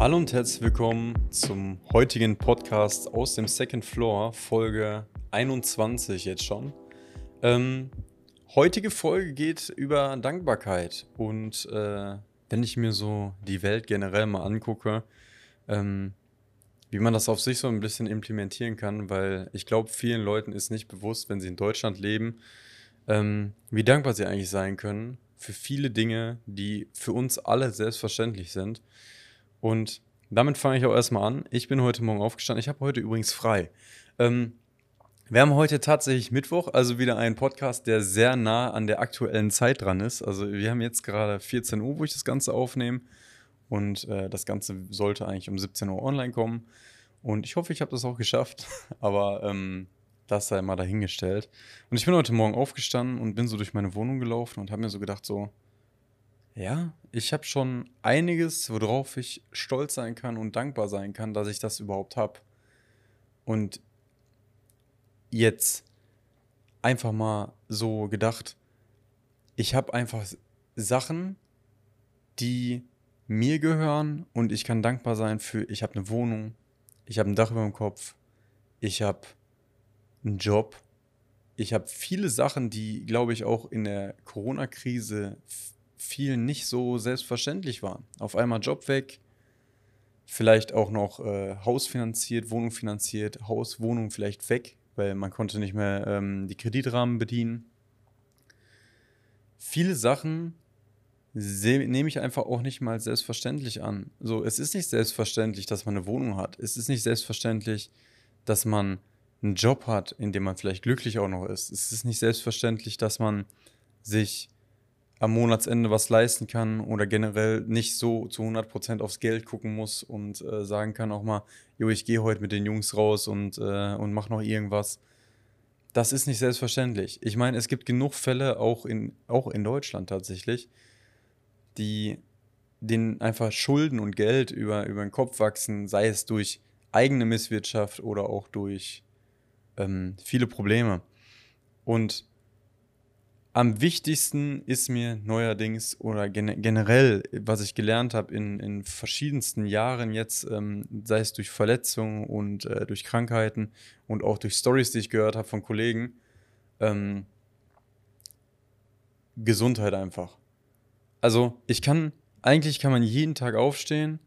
Hallo und herzlich willkommen zum heutigen Podcast aus dem Second Floor, Folge 21 jetzt schon. Ähm, heutige Folge geht über Dankbarkeit und äh, wenn ich mir so die Welt generell mal angucke, ähm, wie man das auf sich so ein bisschen implementieren kann, weil ich glaube, vielen Leuten ist nicht bewusst, wenn sie in Deutschland leben, ähm, wie dankbar sie eigentlich sein können für viele Dinge, die für uns alle selbstverständlich sind. Und damit fange ich auch erstmal an. Ich bin heute Morgen aufgestanden. Ich habe heute übrigens frei. Ähm, wir haben heute tatsächlich Mittwoch, also wieder einen Podcast, der sehr nah an der aktuellen Zeit dran ist. Also wir haben jetzt gerade 14 Uhr, wo ich das Ganze aufnehme. Und äh, das Ganze sollte eigentlich um 17 Uhr online kommen. Und ich hoffe, ich habe das auch geschafft. Aber ähm, das sei mal dahingestellt. Und ich bin heute Morgen aufgestanden und bin so durch meine Wohnung gelaufen und habe mir so gedacht, so, ja, ich habe schon einiges, worauf ich stolz sein kann und dankbar sein kann, dass ich das überhaupt habe. Und jetzt einfach mal so gedacht, ich habe einfach Sachen, die mir gehören und ich kann dankbar sein für, ich habe eine Wohnung, ich habe ein Dach über dem Kopf, ich habe einen Job, ich habe viele Sachen, die, glaube ich, auch in der Corona-Krise vielen nicht so selbstverständlich waren. Auf einmal Job weg, vielleicht auch noch äh, Haus finanziert, Wohnung finanziert, Haus, Wohnung vielleicht weg, weil man konnte nicht mehr ähm, die Kreditrahmen bedienen. Viele Sachen nehme ich einfach auch nicht mal selbstverständlich an. So, es ist nicht selbstverständlich, dass man eine Wohnung hat. Es ist nicht selbstverständlich, dass man einen Job hat, in dem man vielleicht glücklich auch noch ist. Es ist nicht selbstverständlich, dass man sich am Monatsende was leisten kann oder generell nicht so zu 100% aufs Geld gucken muss und äh, sagen kann auch mal, jo, ich gehe heute mit den Jungs raus und, äh, und mach noch irgendwas. Das ist nicht selbstverständlich. Ich meine, es gibt genug Fälle, auch in, auch in Deutschland tatsächlich, die denen einfach Schulden und Geld über, über den Kopf wachsen, sei es durch eigene Misswirtschaft oder auch durch ähm, viele Probleme. Und am wichtigsten ist mir neuerdings oder gen generell, was ich gelernt habe in, in verschiedensten Jahren jetzt, ähm, sei es durch Verletzungen und äh, durch Krankheiten und auch durch Stories, die ich gehört habe von Kollegen, ähm, Gesundheit einfach. Also ich kann, eigentlich kann man jeden Tag aufstehen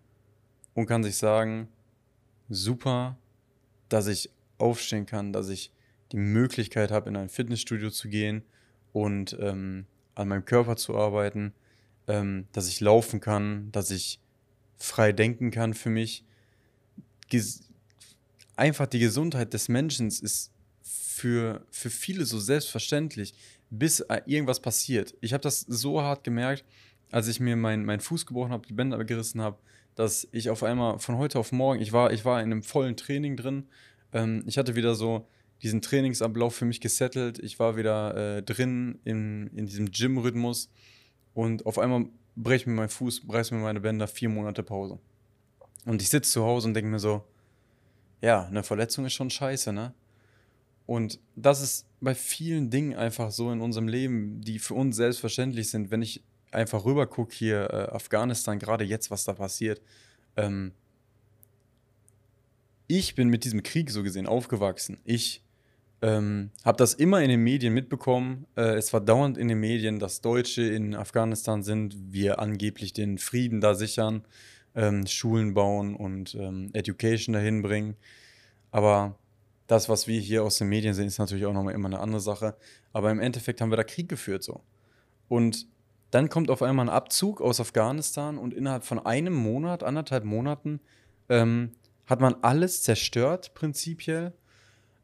und kann sich sagen, super, dass ich aufstehen kann, dass ich die Möglichkeit habe, in ein Fitnessstudio zu gehen, und ähm, an meinem Körper zu arbeiten, ähm, dass ich laufen kann, dass ich frei denken kann für mich. Ges einfach die Gesundheit des Menschen ist für, für viele so selbstverständlich, bis äh, irgendwas passiert. Ich habe das so hart gemerkt, als ich mir meinen mein Fuß gebrochen habe, die Bänder gerissen habe, dass ich auf einmal von heute auf morgen, ich war, ich war in einem vollen Training drin. Ähm, ich hatte wieder so diesen Trainingsablauf für mich gesettelt. Ich war wieder äh, drin in, in diesem Gym-Rhythmus und auf einmal breche mir mein Fuß, reißt mir meine Bänder, vier Monate Pause. Und ich sitze zu Hause und denke mir so, ja, eine Verletzung ist schon scheiße, ne? Und das ist bei vielen Dingen einfach so in unserem Leben, die für uns selbstverständlich sind. Wenn ich einfach rüber gucke hier, äh, Afghanistan, gerade jetzt, was da passiert, ähm, ich bin mit diesem Krieg so gesehen aufgewachsen. Ich ähm, habe das immer in den Medien mitbekommen. Äh, es war dauernd in den Medien, dass Deutsche in Afghanistan sind, wir angeblich den Frieden da sichern, ähm, Schulen bauen und ähm, Education dahin bringen. Aber das, was wir hier aus den Medien sehen, ist natürlich auch nochmal immer eine andere Sache. Aber im Endeffekt haben wir da Krieg geführt so. Und dann kommt auf einmal ein Abzug aus Afghanistan und innerhalb von einem Monat, anderthalb Monaten, ähm, hat man alles zerstört, prinzipiell.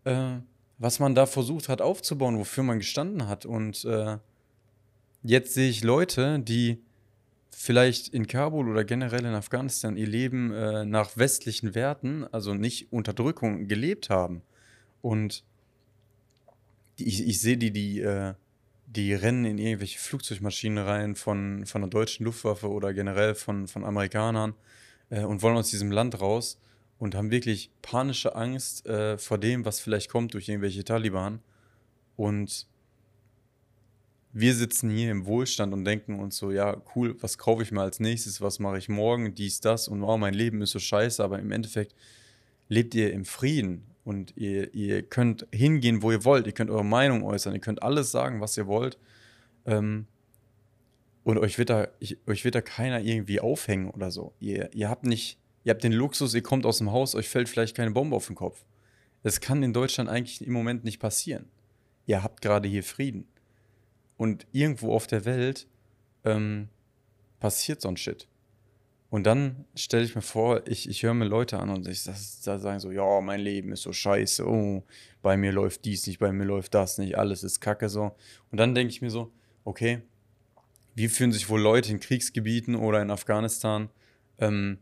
Äh, was man da versucht hat aufzubauen, wofür man gestanden hat. Und äh, jetzt sehe ich Leute, die vielleicht in Kabul oder generell in Afghanistan ihr Leben äh, nach westlichen Werten, also nicht Unterdrückung, gelebt haben. Und ich, ich sehe die, die, äh, die rennen in irgendwelche Flugzeugmaschinen rein von, von der deutschen Luftwaffe oder generell von, von Amerikanern äh, und wollen aus diesem Land raus. und haben wirklich panische Angst äh, vor dem, was vielleicht kommt durch irgendwelche Taliban. Und wir sitzen hier im Wohlstand und denken uns so, ja, cool, was kaufe ich mir als nächstes, was mache ich morgen, dies, das und wow, mein Leben ist so scheiße, aber im Endeffekt lebt ihr im Frieden und ihr, ihr könnt hingehen, wo ihr wollt, ihr könnt eure Meinung äußern, ihr könnt alles sagen, was ihr wollt. Ähm, und euch wird, da, ich, euch wird da keiner irgendwie aufhängen oder so. Ihr, ihr habt nicht, ihr habt den Luxus, ihr kommt aus dem Haus, euch fällt vielleicht keine Bombe auf den Kopf. Das kann in Deutschland eigentlich im Moment nicht passieren. Ihr habt gerade hier Frieden. Und irgendwo auf der Welt ähm, passiert so ein Shit. Und dann stelle ich mir vor, ich, ich höre mir Leute an und ich das sagen so, ja, mein Leben ist so scheiße, oh, bei mir läuft dies nicht, bei mir läuft das nicht, alles ist kacke so. Und dann denke ich mir so, okay, wie fühlen sich wohl Leute in Kriegsgebieten oder in Afghanistan? Ähm,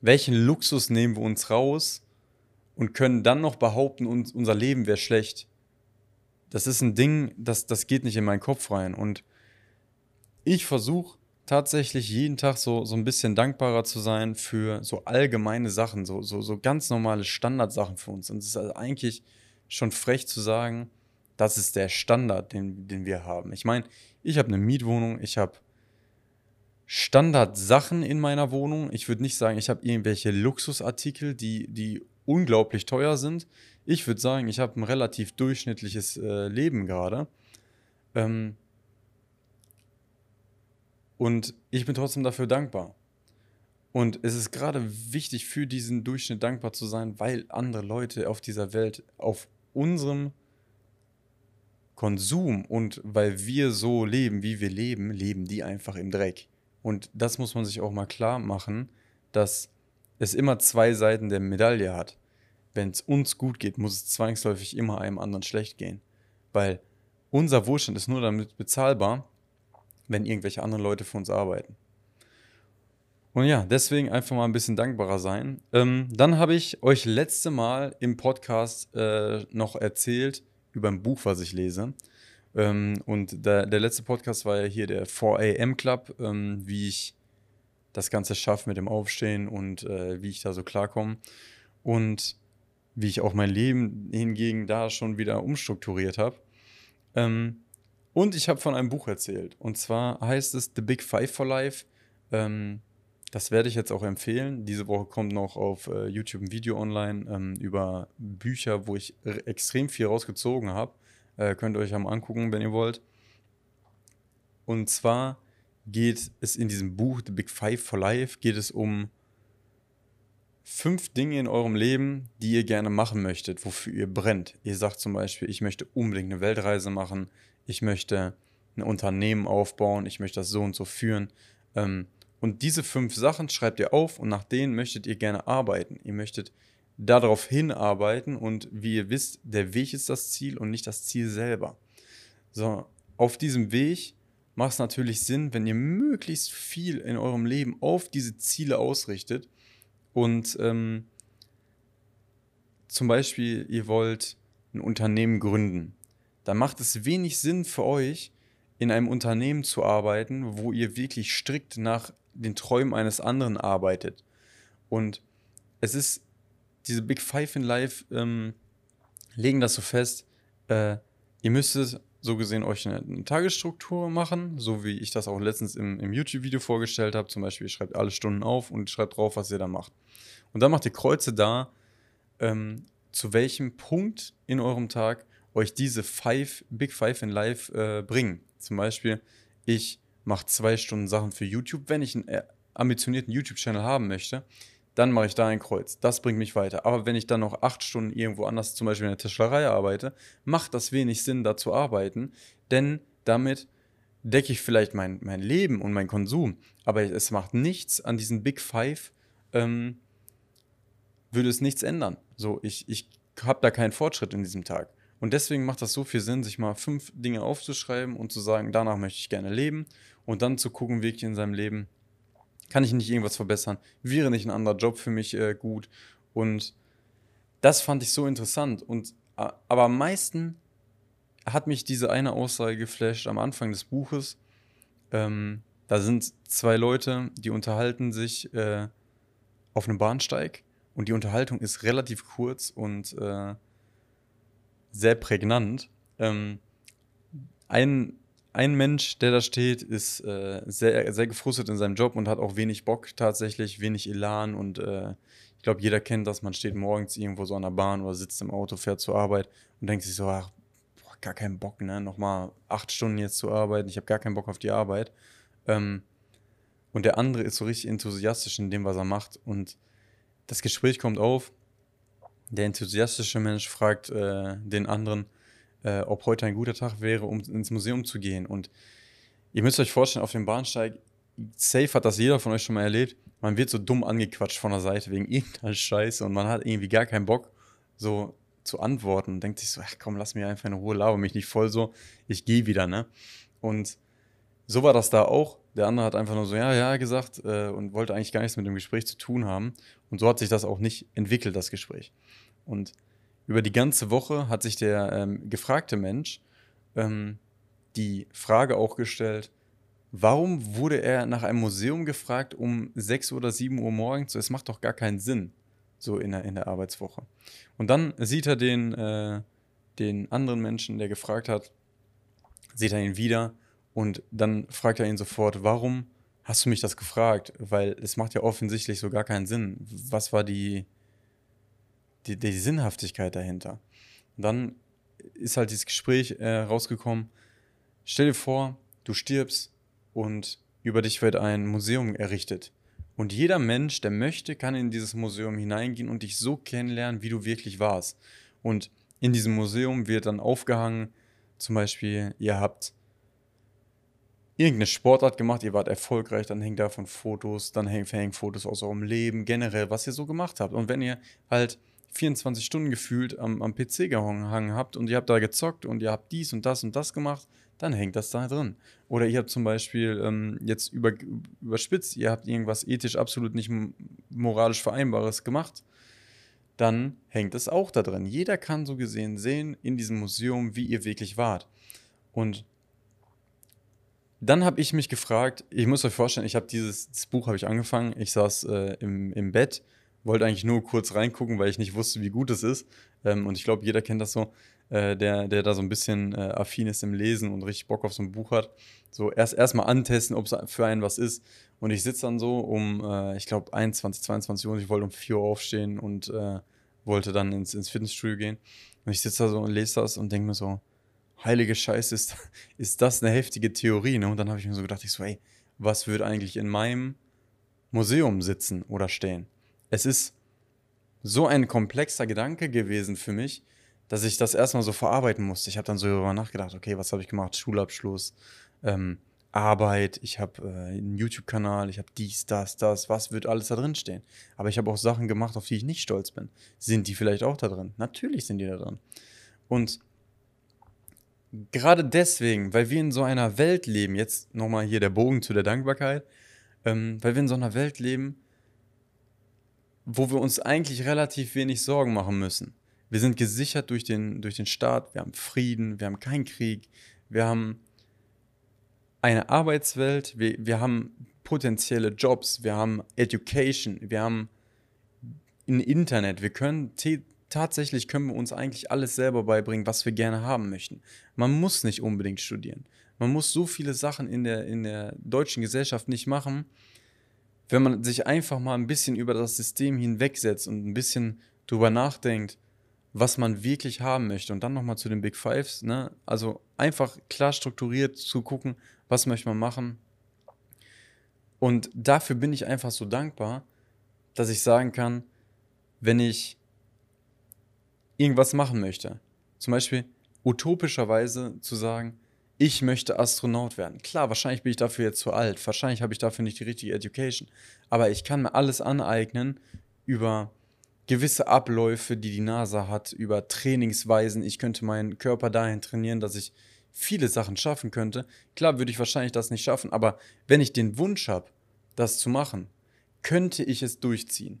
welchen Luxus nehmen wir uns raus und können dann noch behaupten, uns, unser Leben wäre schlecht? Das ist ein Ding, das, das geht nicht in meinen Kopf rein. Und ich versuche tatsächlich jeden Tag so, so ein bisschen dankbarer zu sein für so allgemeine Sachen, so, so, so ganz normale Standardsachen für uns. Und es ist also eigentlich schon frech zu sagen, das ist der Standard, den, den wir haben. Ich meine, ich habe eine Mietwohnung, ich habe Standardsachen in meiner Wohnung. Ich würde nicht sagen, ich habe irgendwelche Luxusartikel, die, die unglaublich teuer sind. Ich würde sagen, ich habe ein relativ durchschnittliches äh, Leben gerade. Ähm, und ich bin trotzdem dafür dankbar. Und es ist gerade wichtig, für diesen Durchschnitt dankbar zu sein, weil andere Leute auf dieser Welt auf unserem Konsum und weil wir so leben, wie wir leben, leben die einfach im Dreck. Und das muss man sich auch mal klar machen, dass es immer zwei Seiten der Medaille hat. Wenn es uns gut geht, muss es zwangsläufig immer einem anderen schlecht gehen. Weil unser Wohlstand ist nur damit bezahlbar, wenn irgendwelche anderen Leute für uns arbeiten. Und ja, deswegen einfach mal ein bisschen dankbarer sein. Ähm, dann habe ich euch letzte Mal im Podcast äh, noch erzählt über ein Buch, was ich lese. Ähm, und der, der, letzte Podcast war ja hier der 4am Club, ähm, wie ich das Ganze schaffe mit dem Aufstehen und äh, wie ich da so klarkomme. Und wie ich auch mein Leben hingegen da schon wieder umstrukturiert habe. Ähm, und ich habe von einem Buch erzählt. Und zwar heißt es The Big Five for Life. Ähm, das werde ich jetzt auch empfehlen. Diese Woche kommt noch auf äh, YouTube ein Video online ähm, über Bücher, wo ich extrem viel rausgezogen habe. Äh, könnt ihr euch einmal angucken, wenn ihr wollt. Und zwar geht es in diesem Buch The Big Five for Life, geht es um fünf Dinge in eurem Leben, die ihr gerne machen möchtet, wofür ihr brennt. Ihr sagt zum Beispiel, ich möchte unbedingt eine Weltreise machen, ich möchte ein Unternehmen aufbauen, ich möchte das so und so führen. Ähm, und diese fünf Sachen schreibt ihr auf und nach denen möchtet ihr gerne arbeiten. Ihr möchtet darauf hinarbeiten und wie ihr wisst, der Weg ist das Ziel und nicht das Ziel selber. So, auf diesem Weg macht es natürlich Sinn, wenn ihr möglichst viel in eurem Leben auf diese Ziele ausrichtet und ähm, zum Beispiel ihr wollt ein Unternehmen gründen dann macht es wenig Sinn für euch, in einem Unternehmen zu arbeiten, wo ihr wirklich strikt nach den Träumen eines anderen arbeitet. Und es ist, diese Big Five in Life ähm, legen das so fest, äh, ihr müsstet so gesehen euch eine, eine, Tagesstruktur machen, so wie ich das auch letztens im, im YouTube-Video vorgestellt habe. Zum Beispiel, ihr schreibt alle Stunden auf und schreibt drauf, was ihr da macht. Und dann macht ihr Kreuze da, ähm, zu welchem Punkt in eurem Tag euch diese five, Big Five in Life äh, bringen. Zum Beispiel, ich mache zwei Stunden Sachen für YouTube. Wenn ich einen äh, ambitionierten YouTube-Channel haben möchte, dann mache ich da ein Kreuz. Das bringt mich weiter. Aber wenn ich dann noch acht Stunden irgendwo anders, zum Beispiel in der Tischlerei arbeite, macht das wenig Sinn, da zu arbeiten, denn damit decke ich vielleicht mein, mein Leben und mein Konsum. Aber es macht nichts an diesen Big Five, ähm, würde es nichts ändern. So, ich, ich habe da keinen Fortschritt in diesem Tag. Und deswegen macht das so viel Sinn, sich mal fünf Dinge aufzuschreiben und zu sagen, danach möchte ich gerne leben und dann zu gucken, wirklich in seinem Leben, kann ich nicht irgendwas verbessern? Wäre nicht ein anderer Job für mich äh, gut? Und das fand ich so interessant. Und, aber am meisten hat mich diese eine Aussage geflasht am Anfang des Buches. Ähm, da sind zwei Leute, die unterhalten sich äh, auf einem Bahnsteig Und die Unterhaltung ist relativ kurz und äh, sehr prägnant. Ähm, ein, ein Mensch, der da steht, ist äh, sehr, sehr gefrustet in seinem Job und hat auch wenig Bock tatsächlich, wenig Elan und äh, ich glaube, jeder kennt das, man steht morgens irgendwo so an der Bahn oder sitzt im Auto, fährt zur Arbeit und denkt sich so, ach, boah, gar keinen Bock, ne, nochmal acht Stunden jetzt zu arbeiten, ich habe gar keinen Bock auf die Arbeit. Ähm, und der andere ist so richtig enthusiastisch in dem, was er macht und das Gespräch kommt auf, der enthusiastische Mensch fragt äh, den anderen, äh, ob heute ein guter Tag wäre, um ins Museum zu gehen. Und ihr müsst euch vorstellen, auf dem Bahnsteig, safe hat das jeder von euch schon mal erlebt, man wird so dumm angequatscht von der Seite wegen irgendeiner Scheiße und man hat irgendwie gar keinen Bock, so zu antworten und denkt sich so, ach komm, lass mich einfach in Ruhe, laber mich nicht voll so, ich gehe wieder, ne? Und so war das da auch. Der andere hat einfach nur so, ja, ja gesagt äh, und wollte eigentlich gar nichts mit dem Gespräch zu tun haben. Und so hat sich das auch nicht entwickelt, das Gespräch. Und über die ganze Woche hat sich der ähm, gefragte Mensch ähm, die Frage auch gestellt, warum wurde er nach einem Museum gefragt um 6 oder 7 Uhr morgens? Es macht doch gar keinen Sinn, so in der, in der Arbeitswoche. Und dann sieht er den, äh, den anderen Menschen, der gefragt hat, sieht er ihn wieder und dann fragt er ihn sofort, warum hast du mich das gefragt? Weil es macht ja offensichtlich so gar keinen Sinn. Was war die, die, die Sinnhaftigkeit dahinter. Und dann ist halt dieses Gespräch äh, rausgekommen. Stell dir vor, du stirbst und über dich wird ein Museum errichtet. Und jeder Mensch, der möchte, kann in dieses Museum hineingehen und dich so kennenlernen, wie du wirklich warst. Und in diesem Museum wird dann aufgehangen, zum Beispiel, ihr habt irgendeine Sportart gemacht, ihr wart erfolgreich, dann hängen davon Fotos, dann hängen Fotos aus eurem Leben, generell, was ihr so gemacht habt. Und wenn ihr halt 24 Stunden gefühlt am, am PC gehangen habt und ihr habt da gezockt und ihr habt dies und das und das gemacht, dann hängt das da drin. Oder ihr habt zum Beispiel ähm, jetzt über, überspitzt, ihr habt irgendwas ethisch absolut nicht moralisch Vereinbares gemacht, dann hängt es auch da drin. Jeder kann so gesehen sehen in diesem Museum, wie ihr wirklich wart. Und dann habe ich mich gefragt, ich muss euch vorstellen, ich habe dieses Buch habe ich angefangen, ich saß äh, im, im Bett wollte eigentlich nur kurz reingucken, weil ich nicht wusste, wie gut es ist. Ähm, und ich glaube, jeder kennt das so, äh, der, der da so ein bisschen äh, affin ist im Lesen und richtig Bock auf so ein Buch hat. So erst erstmal antesten, ob es für einen was ist. Und ich sitze dann so um, äh, ich glaube, 21, 22 Uhr. Ich wollte um 4 Uhr aufstehen und äh, wollte dann ins, ins Fitnessstudio gehen. Und ich sitze da so und lese das und denke mir so, heilige Scheiße, ist, ist das eine heftige Theorie? Ne? Und dann habe ich mir so gedacht, ich so, ey, was würde eigentlich in meinem Museum sitzen oder stehen? es ist so ein komplexer Gedanke gewesen für mich, dass ich das erstmal so verarbeiten musste. Ich habe dann so darüber nachgedacht, okay, was habe ich gemacht? Schulabschluss, ähm, Arbeit, ich habe äh, einen YouTube-Kanal, ich habe dies, das, das, was wird alles da drin stehen? Aber ich habe auch Sachen gemacht, auf die ich nicht stolz bin. Sind die vielleicht auch da drin? Natürlich sind die da drin. Und gerade deswegen, weil wir in so einer Welt leben, jetzt nochmal hier der Bogen zu der Dankbarkeit, ähm, weil wir in so einer Welt leben, wo wir uns eigentlich relativ wenig Sorgen machen müssen. Wir sind gesichert durch den, durch den Staat, wir haben Frieden, wir haben keinen Krieg, wir haben eine Arbeitswelt, wir, wir haben potenzielle Jobs, wir haben Education, wir haben ein Internet, wir können tatsächlich können wir uns eigentlich alles selber beibringen, was wir gerne haben möchten. Man muss nicht unbedingt studieren. Man muss so viele Sachen in der, in der deutschen Gesellschaft nicht machen, wenn man sich einfach mal ein bisschen über das System hinwegsetzt und ein bisschen drüber nachdenkt, was man wirklich haben möchte und dann nochmal zu den Big Fives, ne? Also einfach klar strukturiert zu gucken, was möchte man machen. Und dafür bin ich einfach so dankbar, dass ich sagen kann, wenn ich irgendwas machen möchte, zum Beispiel utopischerweise zu sagen, ich möchte Astronaut werden. Klar, wahrscheinlich bin ich dafür jetzt zu alt, wahrscheinlich habe ich dafür nicht die richtige Education, aber ich kann mir alles aneignen über gewisse Abläufe, die die NASA hat, über Trainingsweisen. Ich könnte meinen Körper dahin trainieren, dass ich viele Sachen schaffen könnte. Klar würde ich wahrscheinlich das nicht schaffen, aber wenn ich den Wunsch habe, das zu machen, könnte ich es durchziehen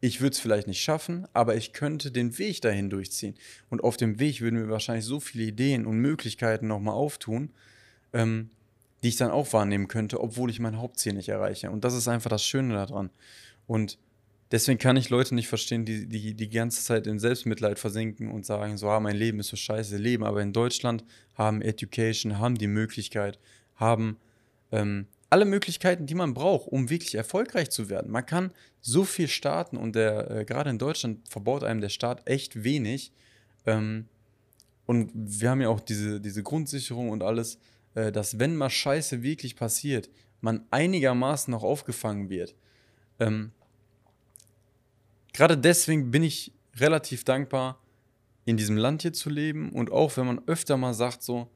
ich würde es vielleicht nicht schaffen, aber ich könnte den Weg dahin durchziehen. Und auf dem Weg würden mir wahrscheinlich so viele Ideen und Möglichkeiten nochmal auftun, ähm, die ich dann auch wahrnehmen könnte, obwohl ich mein Hauptziel nicht erreiche. Und das ist einfach das Schöne daran. Und deswegen kann ich Leute nicht verstehen, die, die die ganze Zeit in Selbstmitleid versinken und sagen, so, ah, mein Leben ist so scheiße, leben. Aber in Deutschland haben Education, haben die Möglichkeit, haben ähm, alle Möglichkeiten, die man braucht, um wirklich erfolgreich zu werden. Man kann so viel starten und der, äh, gerade in Deutschland verbaut einem der Staat echt wenig. Ähm, und wir haben ja auch diese, diese Grundsicherung und alles, äh, dass wenn mal Scheiße wirklich passiert, man einigermaßen noch aufgefangen wird. Ähm, gerade deswegen bin ich relativ dankbar, in diesem Land hier zu leben und auch wenn man öfter mal sagt, so,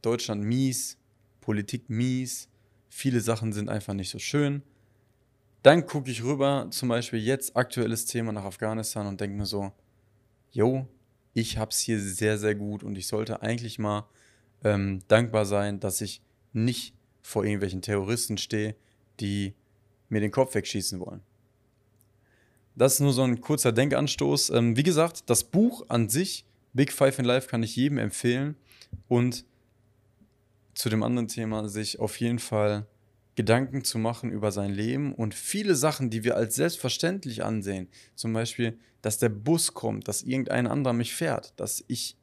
Deutschland mies, Politik mies, viele Sachen sind einfach nicht so schön. Dann gucke ich rüber, zum Beispiel jetzt aktuelles Thema nach Afghanistan und denke mir so, yo, ich habe es hier sehr, sehr gut und ich sollte eigentlich mal ähm, dankbar sein, dass ich nicht vor irgendwelchen Terroristen stehe, die mir den Kopf wegschießen wollen. Das ist nur so ein kurzer Denkanstoß. Ähm, wie gesagt, das Buch an sich, Big Five in Life, kann ich jedem empfehlen. Und zu dem anderen Thema, sich auf jeden Fall Gedanken zu machen über sein Leben und viele Sachen, die wir als selbstverständlich ansehen, zum Beispiel, dass der Bus kommt, dass irgendein anderer mich fährt, dass ich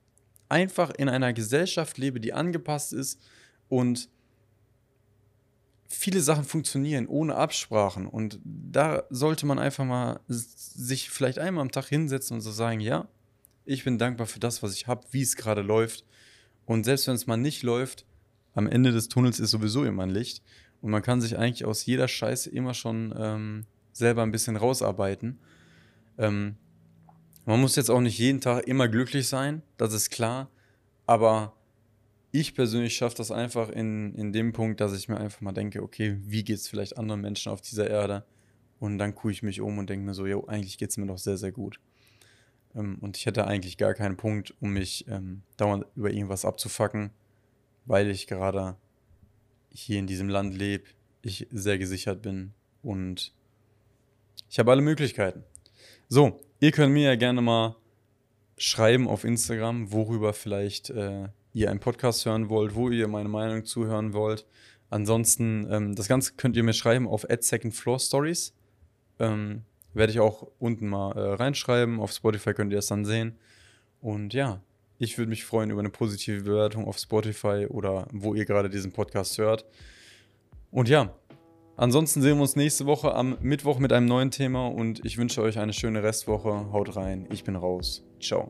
einfach in einer Gesellschaft lebe, die angepasst ist und viele Sachen funktionieren ohne Absprachen. Und da sollte man einfach mal sich vielleicht einmal am Tag hinsetzen und so sagen, ja, ich bin dankbar für das, was ich habe, wie es gerade läuft. Und selbst wenn es mal nicht läuft, am Ende des Tunnels ist sowieso immer ein Licht und man kann sich eigentlich aus jeder Scheiße immer schon ähm, selber ein bisschen rausarbeiten. Ähm, man muss jetzt auch nicht jeden Tag immer glücklich sein, das ist klar. Aber ich persönlich schaffe das einfach in, in dem Punkt, dass ich mir einfach mal denke, okay, wie geht es vielleicht anderen Menschen auf dieser Erde? Und dann gucke ich mich um und denke mir so, jo, eigentlich geht es mir doch sehr, sehr gut. Ähm, und ich hätte eigentlich gar keinen Punkt, um mich ähm, dauernd über irgendwas abzufacken, weil ich gerade hier in diesem Land lebe, ich sehr gesichert bin und ich habe alle Möglichkeiten. So, ihr könnt mir ja gerne mal schreiben auf Instagram, worüber vielleicht äh, ihr einen Podcast hören wollt, wo ihr meine Meinung zuhören wollt. Ansonsten, ähm, das Ganze könnt ihr mir schreiben auf Second Floor Stories. Ähm, Werde ich auch unten mal äh, reinschreiben. Auf Spotify könnt ihr das dann sehen. Und ja, ich würde mich freuen über eine positive Bewertung auf Spotify oder wo ihr gerade diesen Podcast hört. Und ja, ansonsten sehen wir uns nächste Woche am Mittwoch mit einem neuen Thema und ich wünsche euch eine schöne Restwoche. Haut rein, ich bin raus. Ciao.